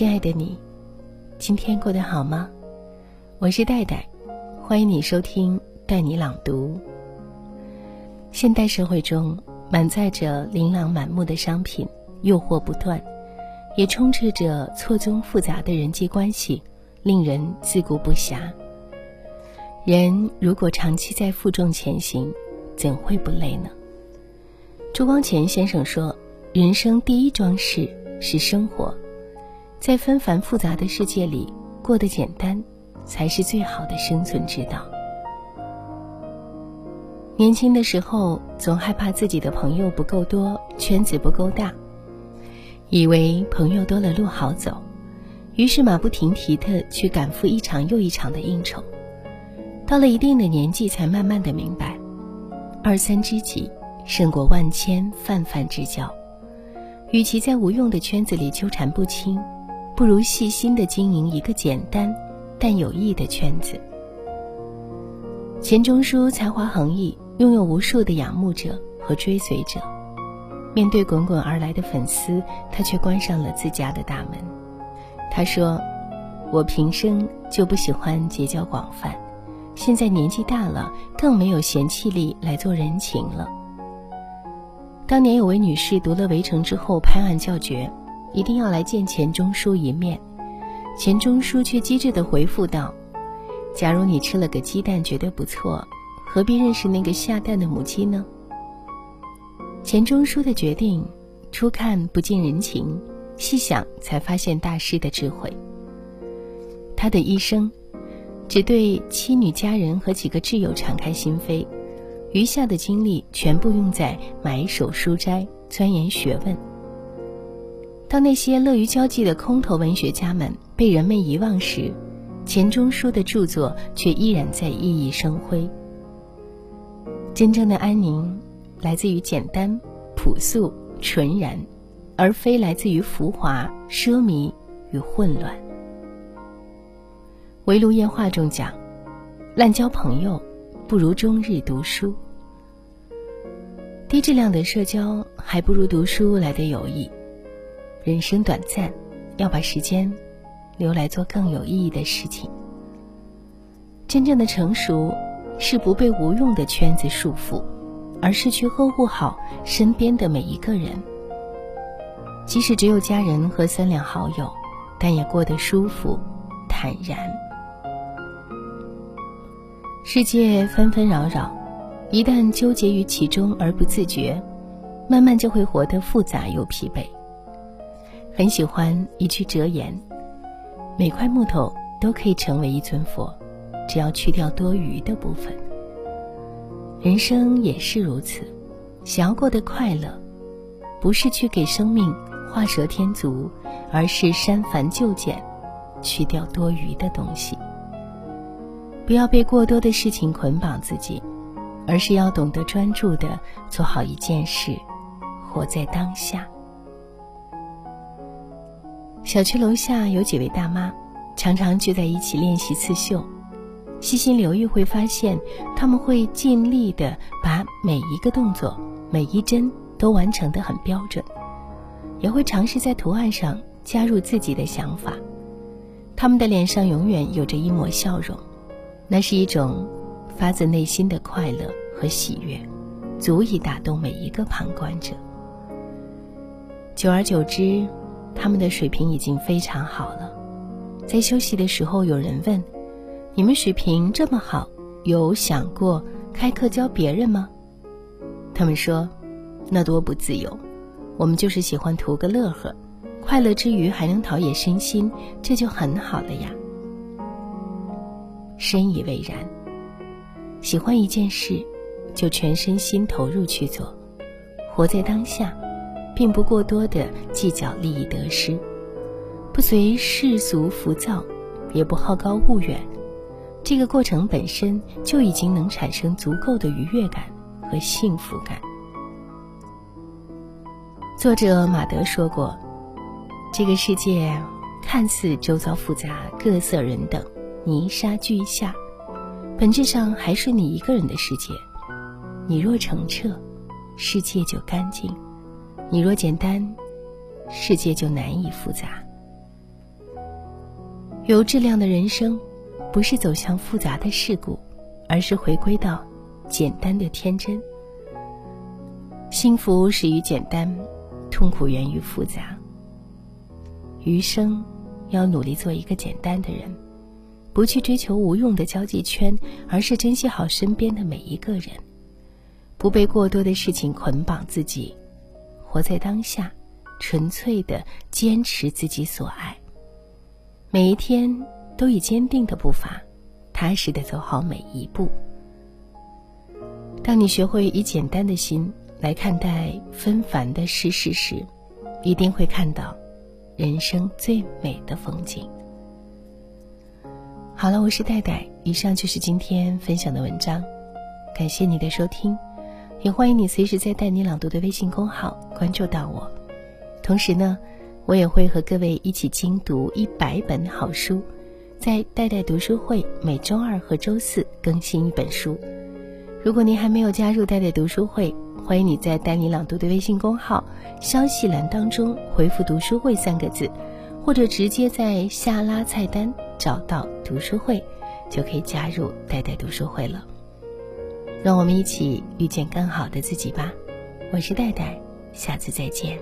亲爱的你，今天过得好吗？我是戴戴，欢迎你收听《带你朗读》。现代社会中满载着琳琅满目的商品，诱惑不断，也充斥着错综复杂的人际关系，令人自顾不暇。人如果长期在负重前行，怎会不累呢？朱光潜先生说：“人生第一桩事是生活，在纷繁复杂的世界里过得简单，才是最好的生存之道。”年轻的时候，总害怕自己的朋友不够多，圈子不够大，以为朋友多了路好走，于是马不停蹄的去赶赴一场又一场的应酬。到了一定的年纪，才慢慢的明白，二三知己。胜过万千泛泛之交，与其在无用的圈子里纠缠不清，不如细心的经营一个简单但有益的圈子。钱钟书才华横溢，拥有无数的仰慕者和追随者，面对滚滚而来的粉丝，他却关上了自家的大门。他说：“我平生就不喜欢结交广泛，现在年纪大了，更没有闲气力来做人情了。”当年有位女士读了《围城》之后拍案叫绝，一定要来见钱钟书一面。钱钟书却机智地回复道：“假如你吃了个鸡蛋觉得不错，何必认识那个下蛋的母鸡呢？”钱钟书的决定，初看不近人情，细想才发现大师的智慧。他的一生，只对妻女家人和几个挚友敞开心扉。余下的精力全部用在买手书斋、钻研学问。当那些乐于交际的空头文学家们被人们遗忘时，钱钟书的著作却依然在熠熠生辉。真正的安宁，来自于简单、朴素、纯然，而非来自于浮华、奢靡与混乱。围炉夜话中讲：“滥交朋友。”不如终日读书。低质量的社交还不如读书来的有益。人生短暂，要把时间留来做更有意义的事情。真正的成熟，是不被无用的圈子束缚，而是去呵护好身边的每一个人。即使只有家人和三两好友，但也过得舒服、坦然。世界纷纷扰扰，一旦纠结于其中而不自觉，慢慢就会活得复杂又疲惫。很喜欢一句哲言：每块木头都可以成为一尊佛，只要去掉多余的部分。人生也是如此，想要过得快乐，不是去给生命画蛇添足，而是删繁就简，去掉多余的东西。不要被过多的事情捆绑自己，而是要懂得专注的做好一件事，活在当下。小区楼下有几位大妈，常常聚在一起练习刺绣。细心留意会发现，他们会尽力的把每一个动作、每一针都完成的很标准，也会尝试在图案上加入自己的想法。他们的脸上永远有着一抹笑容。那是一种发自内心的快乐和喜悦，足以打动每一个旁观者。久而久之，他们的水平已经非常好了。在休息的时候，有人问：“你们水平这么好，有想过开课教别人吗？”他们说：“那多不自由，我们就是喜欢图个乐呵，快乐之余还能陶冶身心，这就很好了呀。”深以为然。喜欢一件事，就全身心投入去做，活在当下，并不过多的计较利益得失，不随世俗浮躁，也不好高骛远。这个过程本身就已经能产生足够的愉悦感和幸福感。作者马德说过：“这个世界看似周遭复杂，各色人等。”泥沙俱下，本质上还是你一个人的世界。你若澄澈，世界就干净；你若简单，世界就难以复杂。有质量的人生，不是走向复杂的事故，而是回归到简单的天真。幸福始于简单，痛苦源于复杂。余生，要努力做一个简单的人，不去追求无用的交际圈，而是珍惜好身边的每一个人，不被过多的事情捆绑自己，活在当下，纯粹的坚持自己所爱。每一天都以坚定的步伐，踏实的走好每一步。当你学会以简单的心来看待纷繁的世事时，一定会看到。人生最美的风景。好了，我是戴戴，以上就是今天分享的文章，感谢你的收听，也欢迎你随时在带你朗读的微信公号关注到我。同时呢，我也会和各位一起精读一百本好书，在戴戴读书会每周二和周四更新一本书。如果您还没有加入戴戴读书会，欢迎你在“带你朗读”的微信公号消息栏当中回复“读书会”三个字，或者直接在下拉菜单找到“读书会”，就可以加入“代代读书会”了。让我们一起遇见更好的自己吧！我是戴戴，下次再见。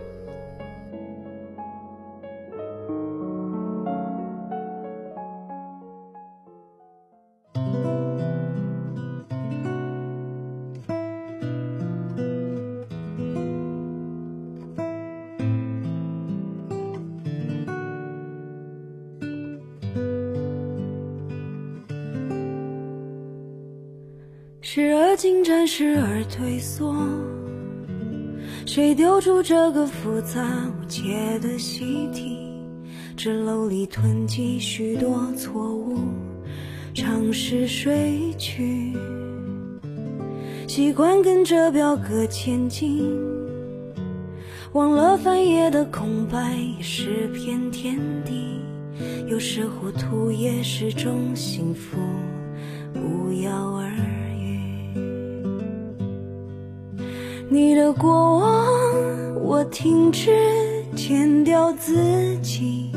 进展，时而退缩，谁丢出这个复杂无解的习题？纸篓里囤积许多错误，尝试睡去，习惯跟着表格前进，忘了翻页的空白也是片天地，有时糊涂也是种幸福，不药而你的过往，我停止剪掉自己，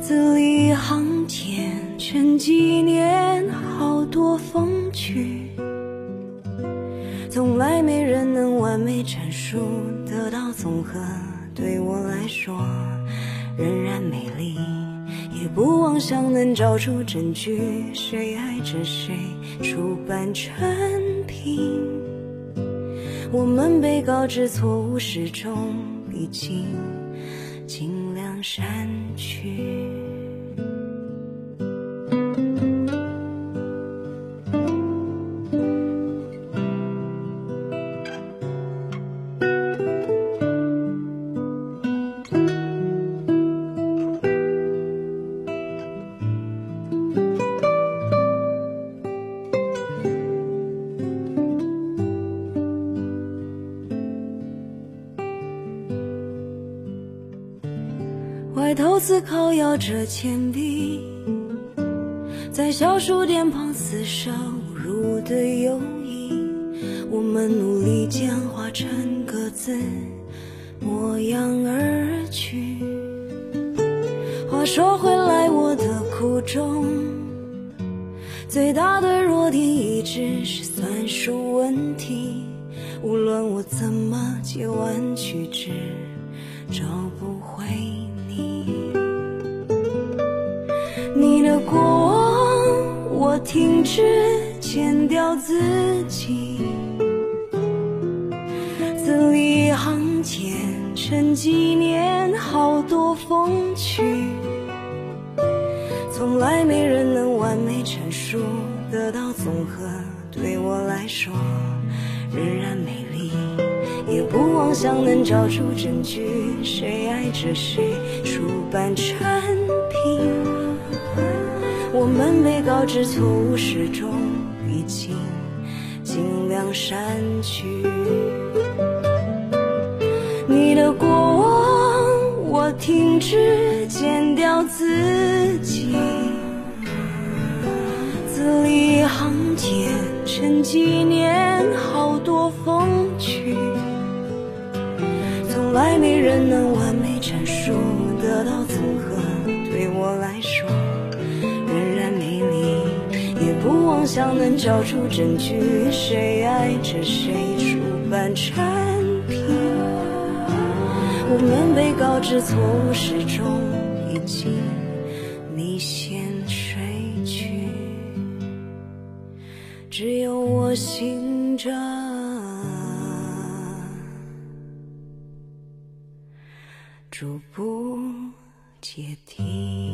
字里行间全纪念好多风趣，从来没人能完美阐述得到综合，对我来说仍然美丽，也不妄想能找出证据，谁爱着谁，出版成听。我们被告知错误始终已经，尽量删去。埋头思考，咬着铅笔，在小数点旁厮杀侮辱的友谊。我们努力简化成各自模样而去。话说回来，我的苦衷，最大的弱点一直是算术问题。无论我怎么借弯曲直，找不停止剪掉自己，字里行间成纪念好多风趣，从来没人能完美阐述得到综合，对我来说仍然美丽，也不妄想能找出证据，谁爱着谁，出版成。们被告知错误始终已经，尽量删去你的过往。我停止剪掉自己，字里行间沉几年好多风趣，从来没人能完美阐述得到怎何，对我来说妄想能交出证据，谁爱着谁出版产品。我们被告知错误始终已经你先睡去，只有我醒着，逐步阶梯。